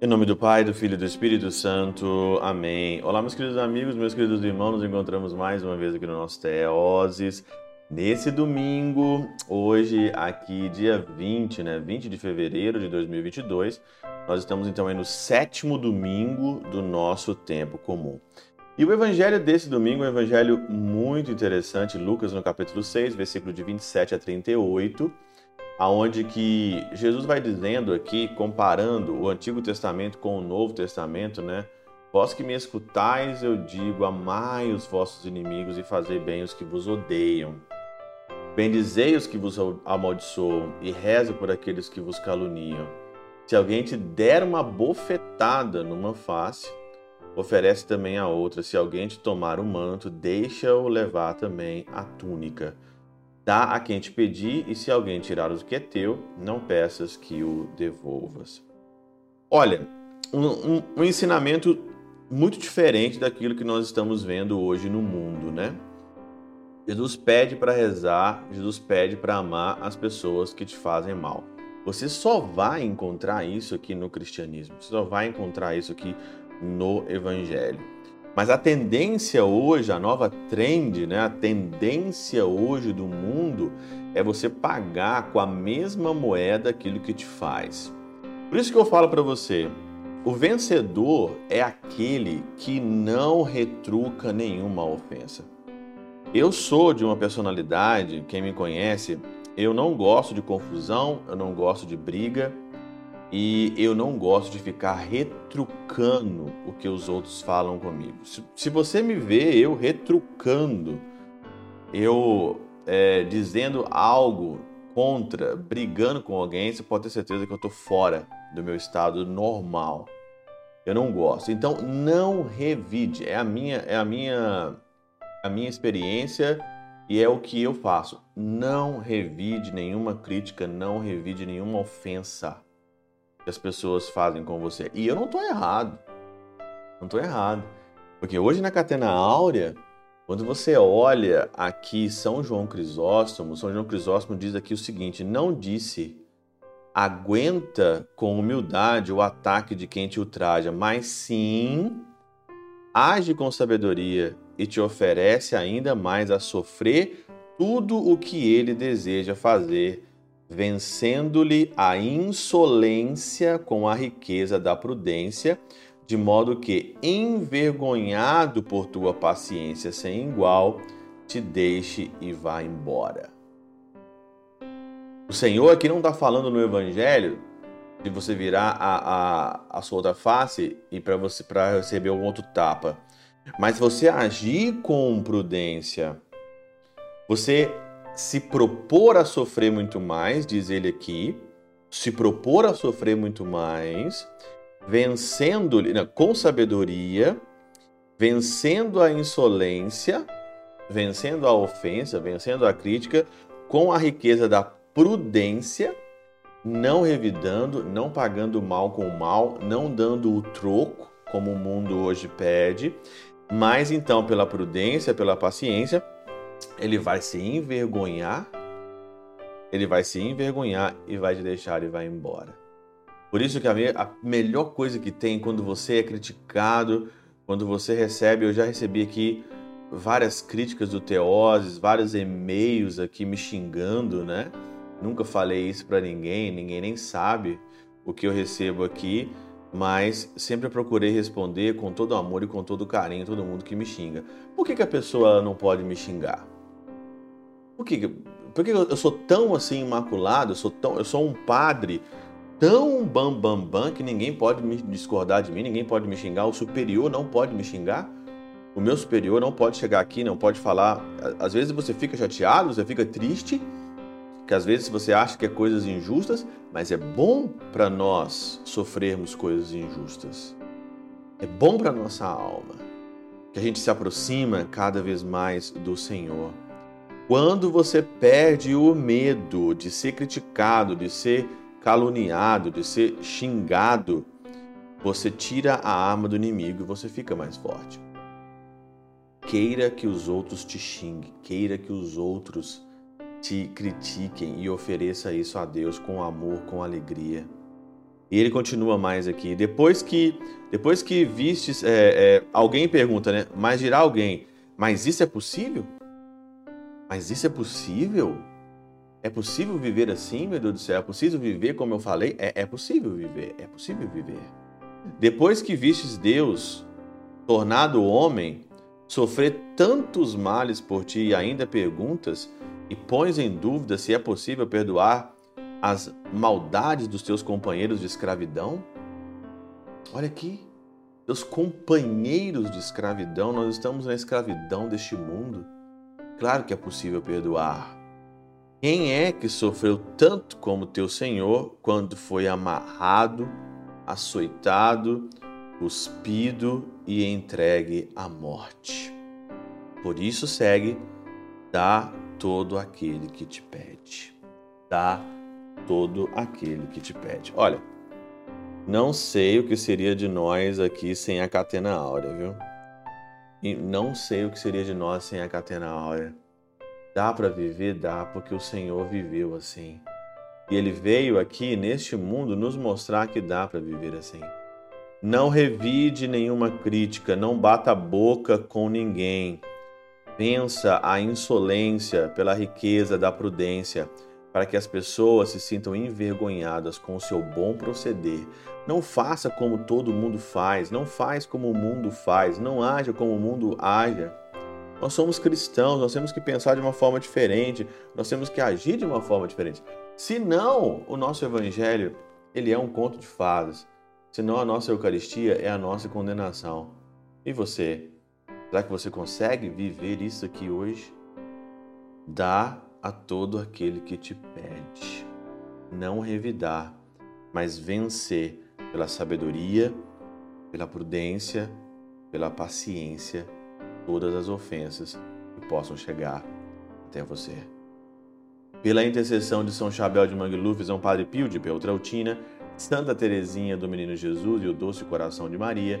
Em nome do Pai, do Filho e do Espírito Santo. Amém. Olá, meus queridos amigos, meus queridos irmãos, nos encontramos mais uma vez aqui no nosso Teoses. Nesse domingo, hoje, aqui, dia 20, né? 20 de fevereiro de 2022, nós estamos então aí no sétimo domingo do nosso tempo comum. E o evangelho desse domingo é um evangelho muito interessante, Lucas no capítulo 6, versículo de 27 a 38 aonde que Jesus vai dizendo aqui, comparando o Antigo Testamento com o Novo Testamento, né? Vós que me escutais, eu digo, amai os vossos inimigos e fazei bem os que vos odeiam. Bendizei os que vos amaldiçoam e reze por aqueles que vos caluniam. Se alguém te der uma bofetada numa face, oferece também a outra. Se alguém te tomar o manto, deixa-o levar também a túnica. Dá a quem te pedir, e se alguém tirar o que é teu, não peças que o devolvas. Olha, um, um, um ensinamento muito diferente daquilo que nós estamos vendo hoje no mundo, né? Jesus pede para rezar, Jesus pede para amar as pessoas que te fazem mal. Você só vai encontrar isso aqui no cristianismo, você só vai encontrar isso aqui no evangelho. Mas a tendência hoje, a nova trend, né, a tendência hoje do mundo é você pagar com a mesma moeda aquilo que te faz. Por isso que eu falo para você, o vencedor é aquele que não retruca nenhuma ofensa. Eu sou de uma personalidade, quem me conhece, eu não gosto de confusão, eu não gosto de briga, e eu não gosto de ficar retrucando o que os outros falam comigo. Se, se você me vê eu retrucando, eu é, dizendo algo contra, brigando com alguém, você pode ter certeza que eu estou fora do meu estado normal. Eu não gosto. Então não revide. É a minha, é a minha, a minha experiência e é o que eu faço. Não revide nenhuma crítica, não revide nenhuma ofensa que as pessoas fazem com você. E eu não estou errado. Não estou errado. Porque hoje na Catena Áurea, quando você olha aqui São João Crisóstomo, São João Crisóstomo diz aqui o seguinte: não disse aguenta com humildade o ataque de quem te ultraja, mas sim age com sabedoria e te oferece ainda mais a sofrer tudo o que ele deseja fazer vencendo-lhe a insolência com a riqueza da prudência, de modo que, envergonhado por tua paciência sem igual, te deixe e vá embora. O Senhor aqui não está falando no Evangelho de você virar a, a, a sua outra face e para você para receber um outro tapa, mas você agir com prudência, você se propor a sofrer muito mais, diz ele aqui, se propor a sofrer muito mais, vencendo com sabedoria, vencendo a insolência, vencendo a ofensa, vencendo a crítica, com a riqueza da prudência, não revidando, não pagando mal com mal, não dando o troco, como o mundo hoje pede, mas então pela prudência, pela paciência, ele vai se envergonhar, ele vai se envergonhar e vai te deixar e vai embora. Por isso que a, a melhor coisa que tem quando você é criticado, quando você recebe, eu já recebi aqui várias críticas do Teoses, vários e-mails aqui me xingando, né? Nunca falei isso para ninguém, ninguém nem sabe o que eu recebo aqui, mas sempre procurei responder com todo amor e com todo carinho todo mundo que me xinga. Por que, que a pessoa não pode me xingar? Por que, por que eu sou tão assim imaculado? Eu sou, tão, eu sou um padre tão bam bam bam que ninguém pode me discordar de mim, ninguém pode me xingar, o superior não pode me xingar. O meu superior não pode chegar aqui, não pode falar. Às vezes você fica chateado, você fica triste, que às vezes você acha que é coisas injustas, mas é bom para nós sofrermos coisas injustas. É bom para nossa alma que a gente se aproxima cada vez mais do Senhor. Quando você perde o medo de ser criticado, de ser caluniado, de ser xingado, você tira a arma do inimigo e você fica mais forte. queira que os outros te xinguem, queira que os outros te critiquem e ofereça isso a Deus com amor, com alegria. E ele continua mais aqui. Depois que depois que vistes, é, é, alguém pergunta, né? Mas dirá alguém, mas isso é possível? Mas isso é possível? É possível viver assim, meu Deus do céu? É possível viver como eu falei? É, é possível viver, é possível viver. Depois que vistes Deus, tornado homem, sofrer tantos males por ti e ainda perguntas e pões em dúvida se é possível perdoar as maldades dos teus companheiros de escravidão? Olha aqui, teus companheiros de escravidão, nós estamos na escravidão deste mundo. Claro que é possível perdoar. Quem é que sofreu tanto como teu Senhor quando foi amarrado, açoitado, cuspido e entregue à morte? Por isso segue, dá todo aquele que te pede. Dá todo aquele que te pede. Olha, não sei o que seria de nós aqui sem a catena áurea, viu? E não sei o que seria de nós sem a catena áurea. Dá para viver? Dá, porque o Senhor viveu assim. E ele veio aqui neste mundo nos mostrar que dá para viver assim. Não revide nenhuma crítica, não bata boca com ninguém. Pensa a insolência pela riqueza da prudência para que as pessoas se sintam envergonhadas com o seu bom proceder. Não faça como todo mundo faz, não faz como o mundo faz, não haja como o mundo haja. Nós somos cristãos, nós temos que pensar de uma forma diferente, nós temos que agir de uma forma diferente. Senão, o nosso evangelho, ele é um conto de fadas. Senão a nossa Eucaristia é a nossa condenação. E você? Será que você consegue viver isso aqui hoje? Dá a todo aquele que te pede. Não revidar, mas vencer pela sabedoria, pela prudência, pela paciência, todas as ofensas que possam chegar até você. Pela intercessão de São Chabel de Mangluf, São Padre Pio de Peltrautina, Santa Teresinha do Menino Jesus e o Doce Coração de Maria,